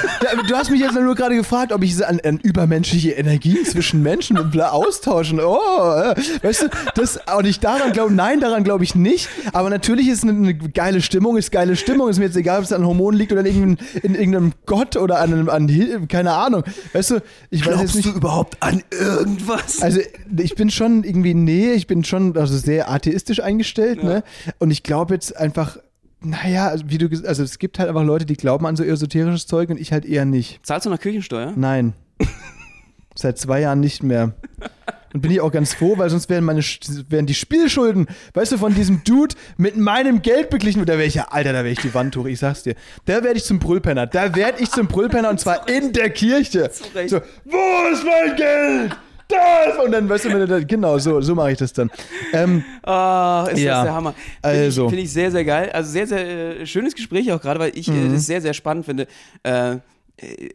du hast mich jetzt nur gerade gefragt, ob ich an, an übermenschliche Zwischen Menschen und bla austauschen. Oh, äh, weißt du, das auch nicht daran glaube nein, daran glaube ich nicht. Aber natürlich ist eine, eine geile Stimmung, ist geile Stimmung. Ist mir jetzt egal, ob es an Hormonen liegt oder in irgendeinem, in irgendeinem Gott oder an, einem- an keine Ahnung. Weißt du, ich weiß jetzt Glaubst nicht. du überhaupt an irgendwas? Also ich bin schon irgendwie, nee, ich bin schon also sehr atheistisch eingestellt, ne? Und ich glaube jetzt einfach, naja, also wie du also es gibt halt einfach Leute, die glauben an so esoterisches Zeug und ich halt eher nicht. Zahlst du nach Kirchensteuer? Nein. Seit zwei Jahren nicht mehr. Und bin ich auch ganz froh, weil sonst wären meine wären die Spielschulden, weißt du, von diesem Dude mit meinem Geld beglichen. Da wäre ich ja, Alter, da wäre ich die Wand hoch, ich sag's dir. Da werde ich zum Brüllpenner. Da werde ich zum Brüllpenner und zwar in der Kirche. So, wo ist mein Geld? Das! Und dann, weißt du, wenn du da, genau, so, so mache ich das dann. Ähm, Ah, ist Ja, das der Hammer. Finde also. ich, find ich sehr, sehr geil. Also sehr, sehr äh, schönes Gespräch auch gerade, weil ich Mhm. äh, das sehr, sehr spannend finde. Äh, äh,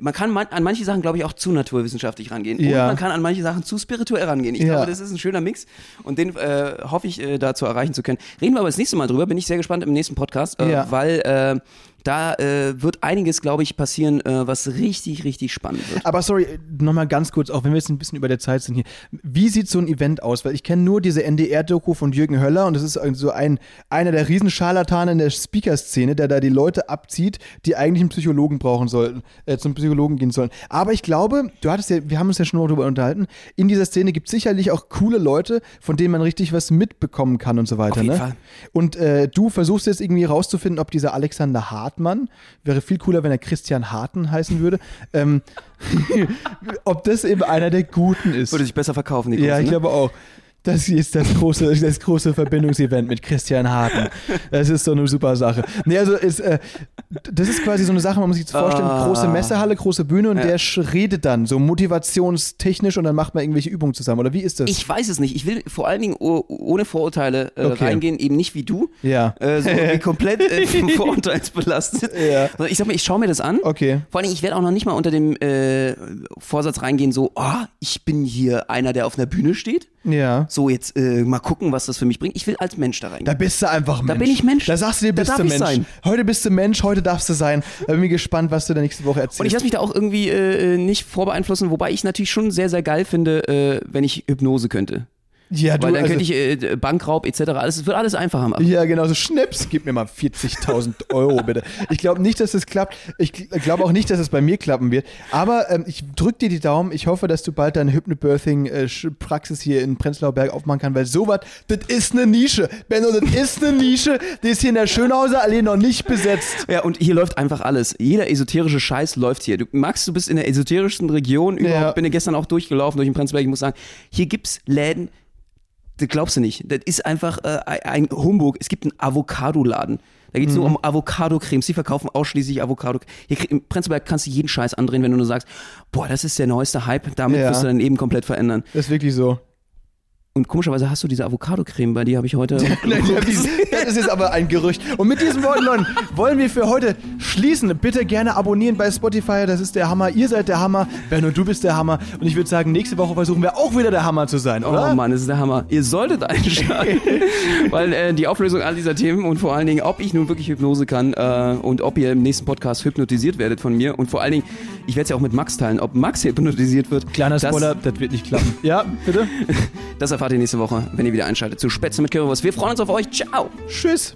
man kann man, an manche Sachen, glaube ich, auch zu naturwissenschaftlich rangehen. Und Ja. man kann an manche Sachen zu spirituell rangehen. Ich Ja. glaube, das ist ein schöner Mix und den äh, hoffe ich, äh, da zu erreichen zu können. Reden wir aber das nächste Mal drüber. Bin ich sehr gespannt im nächsten Podcast, äh, Ja. weil äh, da äh, wird einiges, glaube ich, passieren, äh, was richtig, richtig spannend wird. Aber sorry, nochmal ganz kurz, auch wenn wir jetzt ein bisschen über der Zeit sind hier. Wie sieht so ein Event aus? Weil ich kenne nur diese NDR-Doku von Jürgen Höller und das ist so ein, einer der Riesenscharlatane in der Speaker-Szene, der da die Leute abzieht, die eigentlich einen Psychologen brauchen sollten, äh, zum Psychologen gehen sollen. Aber ich glaube, du hattest ja, wir haben uns ja schon mal darüber unterhalten, in dieser Szene gibt es sicherlich auch coole Leute, von denen man richtig was mitbekommen kann und so weiter. Auf jeden ne? Fall. Und äh, du versuchst jetzt irgendwie rauszufinden, ob dieser Alexander Hartmann, wäre viel cooler, wenn er Christian Harten heißen würde, ähm, ob das eben einer der Guten ist. Würde sich besser verkaufen, die Ja, Kurse, ich ne? glaube auch. Das ist das große, das große Verbindungsevent mit Christian Harten. Das ist so eine super Sache. Nee, also ist, äh, das ist quasi so eine Sache, man muss sich jetzt vorstellen, Ah. große Messehalle, große Bühne und Ja. der redet dann so motivationstechnisch und dann macht man irgendwelche Übungen zusammen. Oder wie ist das? Ich weiß es nicht. Ich will vor allen Dingen oh, ohne Vorurteile äh, Okay. reingehen, eben nicht wie du. Ja. Äh, so irgendwie komplett äh, Vorurteilsbelastet. Ja. Sondern Ich sag mal, ich schaue mir das an. Okay. Vor allen Dingen, ich werde auch noch nicht mal unter dem äh, Vorsatz reingehen, so, ah, ich bin hier einer, der auf einer Bühne steht. Ja. So, jetzt äh, mal gucken, was das für mich bringt. Ich will als Mensch da reingehen. Da bist du einfach Mensch. Da bin ich Mensch. Da sagst du dir, bist du Mensch. sein. Heute bist du Mensch, heute darfst du sein. Da bin ich gespannt, was du da nächste Woche erzählst. Und ich lasse mich da auch irgendwie äh, nicht vorbeeinflussen, wobei ich natürlich schon sehr, sehr geil finde, äh, wenn ich Hypnose könnte. Ja, du, Weil dann also, könnte ich äh, Bankraub etc. alles, es wird alles einfacher machen. Ja, genau, so Schnips, gib mir mal 40.000 Euro bitte. Ich glaube nicht, dass das klappt. Ich gl- glaube auch nicht, dass es bei mir klappen wird. Aber ähm, ich drücke dir die Daumen. Ich hoffe, dass du bald deine Hypnobirthing-Praxis hier in Prenzlauer Berg aufmachen kannst, weil sowas, das ist eine Nische. Benno, das ist eine Nische. Die ist hier in der Schönhauser Allee noch nicht besetzt. Ja, und hier läuft einfach alles. Jeder esoterische Scheiß läuft hier. Du Max, du bist in der esoterischsten Region überhaupt. Ja. Bin ja gestern auch durchgelaufen durch den Prenzlberg. Ich muss sagen, hier gibt's Läden, das glaubst du nicht. Das ist einfach äh, ein Humbug. Es gibt einen Avocado-Laden. Da geht's nur um Avocado-Cremes. Die verkaufen ausschließlich Avocado. Hier im Prenzlberg kannst du jeden Scheiß andrehen, wenn du nur sagst, boah, das ist der neueste Hype. Damit Ja. wirst du dein Leben komplett verändern. Das ist wirklich so. Und komischerweise hast du diese Avocado-Creme bei dir, habe ich heute. Nein, das ist jetzt aber ein Gerücht. Und mit diesen Worten, Leute, wollen wir für heute schließen. Bitte gerne abonnieren bei Spotify, das ist der Hammer. Ihr seid der Hammer. Berno, du bist der Hammer. Und ich würde sagen, nächste Woche versuchen wir auch wieder der Hammer zu sein, oder? Oh Mann, das ist der Hammer. Ihr solltet einschalten, weil äh, die Auflösung all dieser Themen und vor allen Dingen, ob ich nun wirklich Hypnose kann äh, und ob ihr im nächsten Podcast hypnotisiert werdet von mir und vor allen Dingen, ich werde es ja auch mit Max teilen, ob Max hypnotisiert wird. Kleiner das- Spoiler, das, wird nicht klappen. Ja, bitte? Das erfahrt ihr nächste Woche, wenn ihr wieder einschaltet zu Spätzle mit Currywurst. Wir freuen uns auf euch. Ciao. Tschüss.